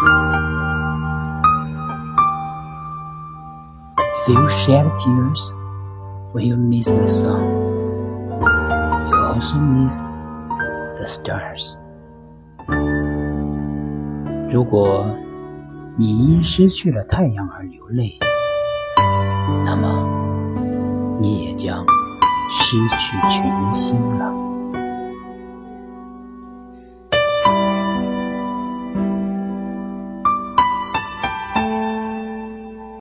If you shed tears when you miss the sun, you also miss the stars. 如果你因失去了太阳而流泪，那么你也将失去群星。